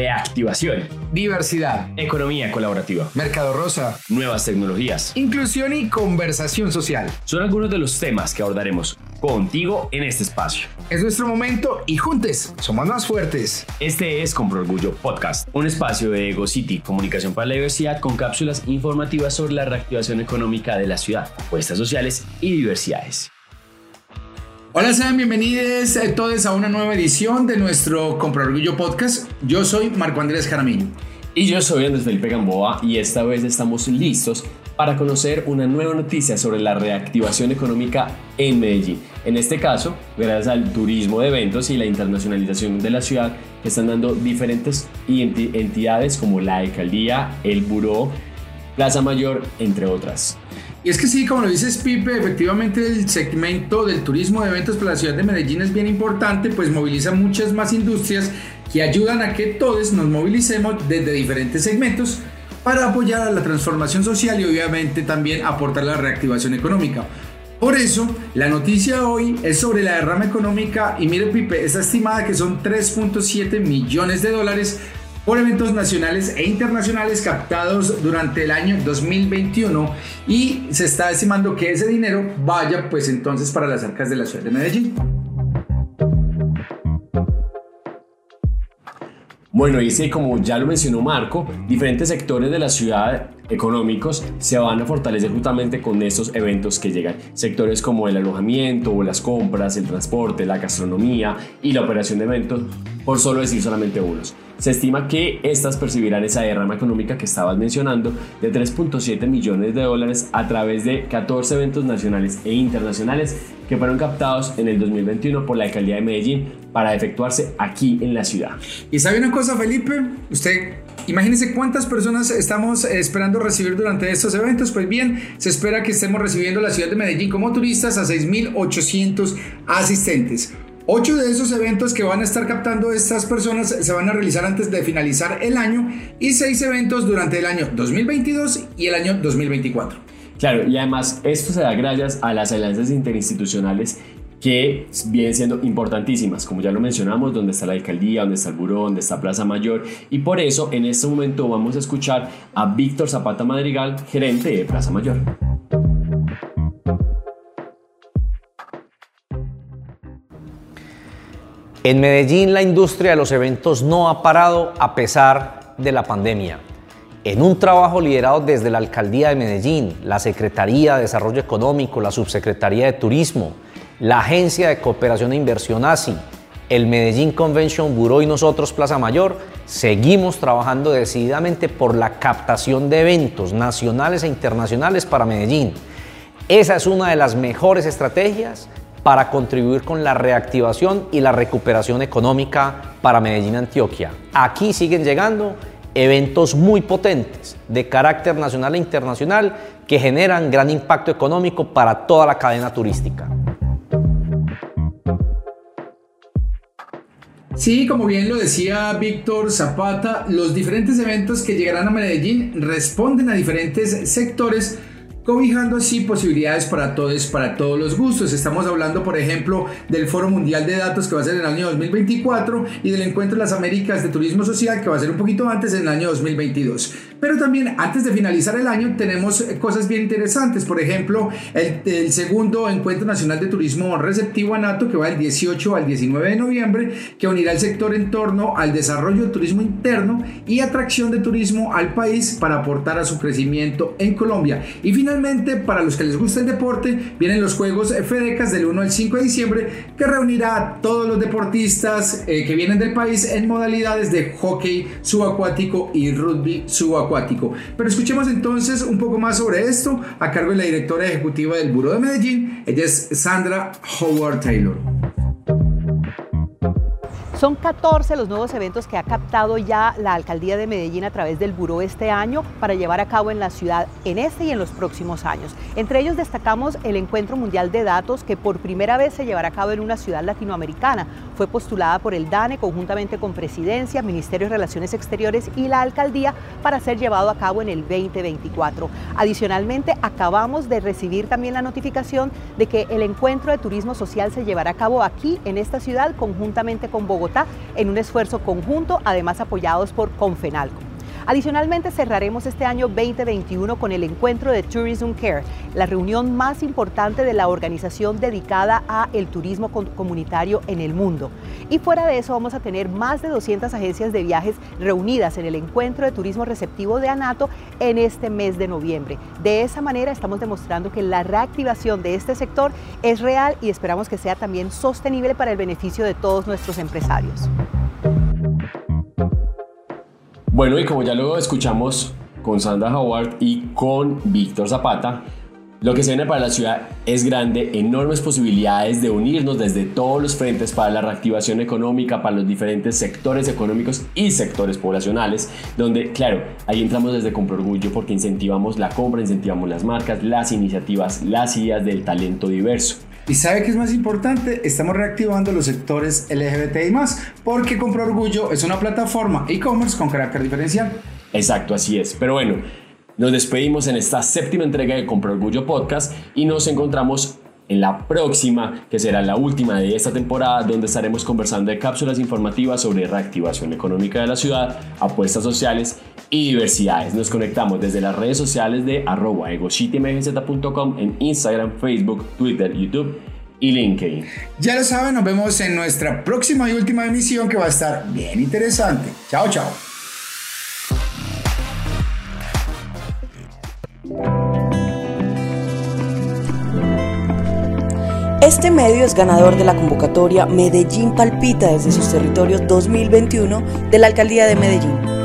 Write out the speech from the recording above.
reactivación, diversidad, economía colaborativa, mercado rosa, nuevas tecnologías, inclusión y conversación social. Son algunos de los temas que abordaremos contigo en este espacio. Es nuestro momento y juntos somos más fuertes. Este es Compro Orgullo Podcast, un espacio de Ego City, comunicación para la diversidad con cápsulas informativas sobre la reactivación económica de la ciudad, apuestas sociales y diversidades. Hola, sean bienvenidos a todos a una nueva edición de nuestro Compro Orgullo Podcast. Yo soy Marco Andrés Jaramillo. Y yo soy Andrés Felipe Gamboa y esta vez estamos listos para conocer una nueva noticia sobre la reactivación económica en Medellín. En este caso, gracias al turismo de eventos y la internacionalización de la ciudad, que están dando diferentes entidades como la alcaldía, el buró, Plaza Mayor, entre otras. Y es que sí, como lo dices Pipe, efectivamente el segmento del turismo de eventos para la ciudad de Medellín es bien importante, pues moviliza muchas más industrias que ayudan a que todos nos movilicemos desde diferentes segmentos para apoyar a la transformación social y obviamente también aportar la reactivación económica. Por eso, la noticia hoy es sobre la derrama económica y mire Pipe, está estimada que son 3.7 millones de dólares por eventos nacionales e internacionales captados durante el año 2021 y se está estimando que ese dinero vaya pues entonces para las arcas de la ciudad de Medellín. Bueno, y como ya lo mencionó Marco, diferentes sectores de la ciudad económicos se van a fortalecer justamente con estos eventos que llegan. Sectores como el alojamiento o las compras, el transporte, la gastronomía y la operación de eventos, por solo decir solamente unos. Se estima que estas percibirán esa derrama económica que estabas mencionando de 3.7 millones de dólares a través de 14 eventos nacionales e internacionales que fueron captados en el 2021 por la alcaldía de Medellín para efectuarse aquí en la ciudad. Y sabe una cosa, Felipe, usted imagínese cuántas personas estamos esperando recibir durante estos eventos. Pues bien, se espera que estemos recibiendo la ciudad de Medellín como turistas a 6.800 asistentes. Ocho de esos eventos que van a estar captando estas personas se van a realizar antes de finalizar el año y seis eventos durante el año 2022 y el año 2024. Claro, y además esto se da gracias a las alianzas interinstitucionales que vienen siendo importantísimas, como ya lo mencionamos, donde está la alcaldía, donde está el buró, donde está Plaza Mayor, y por eso en este momento vamos a escuchar a Víctor Zapata Madrigal, gerente de Plaza Mayor. En Medellín la industria de los eventos no ha parado a pesar de la pandemia. En un trabajo liderado desde la Alcaldía de Medellín, la Secretaría de Desarrollo Económico, la Subsecretaría de Turismo, la Agencia de Cooperación e Inversión ASI, el Medellín Convention Bureau y nosotros Plaza Mayor, seguimos trabajando decididamente por la captación de eventos nacionales e internacionales para Medellín. Esa es una de las mejores estrategias para contribuir con la reactivación y la recuperación económica para Medellín, Antioquia. Aquí siguen llegando eventos muy potentes de carácter nacional e internacional que generan gran impacto económico para toda la cadena turística. Sí, como bien lo decía Víctor Zapata, los diferentes eventos que llegarán a Medellín responden a diferentes sectores cobijando así posibilidades para todos, para todos los gustos. Estamos hablando, por ejemplo, del Foro Mundial de Datos que va a ser en el año 2024 y del Encuentro de las Américas de Turismo Social que va a ser un poquito antes en el año 2022. Pero también antes de finalizar el año tenemos cosas bien interesantes. Por ejemplo, el, segundo Encuentro Nacional de Turismo Receptivo ANATO que va del 18 al 19 de noviembre, que unirá el sector en torno al desarrollo del turismo interno y atracción de turismo al país para aportar a su crecimiento en Colombia. Y finalmente, para los que les gusta el deporte, vienen los Juegos FEDECAS del 1 al 5 de diciembre, que reunirá a todos los deportistas eh, que vienen del país en modalidades de hockey subacuático y rugby subacuático pero escuchemos entonces un poco más sobre esto a cargo de la directora ejecutiva del Buró de Medellín, ella es Sandra Howard Taylor. Son 14 los nuevos eventos que ha captado ya la alcaldía de Medellín a través del Buró este año para llevar a cabo en la ciudad en este y en los próximos años. Entre ellos destacamos el Encuentro Mundial de Datos que por primera vez se llevará a cabo en una ciudad latinoamericana. Fue postulada por el DANE conjuntamente con Presidencia, Ministerio de Relaciones Exteriores y la alcaldía para ser llevado a cabo en el 2024. Adicionalmente, acabamos de recibir también la notificación de que el Encuentro de Turismo Social se llevará a cabo aquí en esta ciudad conjuntamente con Bogotá En un esfuerzo conjunto, además apoyados por Confenalco. Adicionalmente, cerraremos este año 2021 con el encuentro de Tourism Care, la reunión más importante de la organización dedicada a el turismo comunitario en el mundo. Y fuera de eso vamos a tener más de 200 agencias de viajes reunidas en el encuentro de turismo receptivo de ANATO en este mes de noviembre. De esa manera estamos demostrando que la reactivación de este sector es real y esperamos que sea también sostenible para el beneficio de todos nuestros empresarios. Bueno, y como ya lo escuchamos con Sandra Howard y con Víctor Zapata, lo que se viene para la ciudad es grande, enormes posibilidades de unirnos desde todos los frentes para la reactivación económica, para los diferentes sectores económicos y sectores poblacionales, donde, claro, ahí entramos desde Compro Orgullo porque incentivamos la compra, incentivamos las marcas, las iniciativas, las ideas del talento diverso. ¿Y sabe qué es más importante? Estamos reactivando los sectores LGBTI más, porque Compra Orgullo es una plataforma e-commerce con carácter diferencial. Exacto, así es. Pero bueno, nos despedimos en esta séptima entrega de Compra Orgullo Podcast y nos encontramos en la próxima, que será la última de esta temporada, donde estaremos conversando de cápsulas informativas sobre reactivación económica de la ciudad, apuestas sociales y diversidades. Nos conectamos desde las redes sociales de arroba egocitymgz.com en Instagram, Facebook, Twitter, YouTube y LinkedIn. Ya lo saben, nos vemos en nuestra próxima y última emisión que va a estar bien interesante. Chao, chao. Este medio es ganador de la convocatoria Medellín Palpita desde sus territorios 2021 de la Alcaldía de Medellín.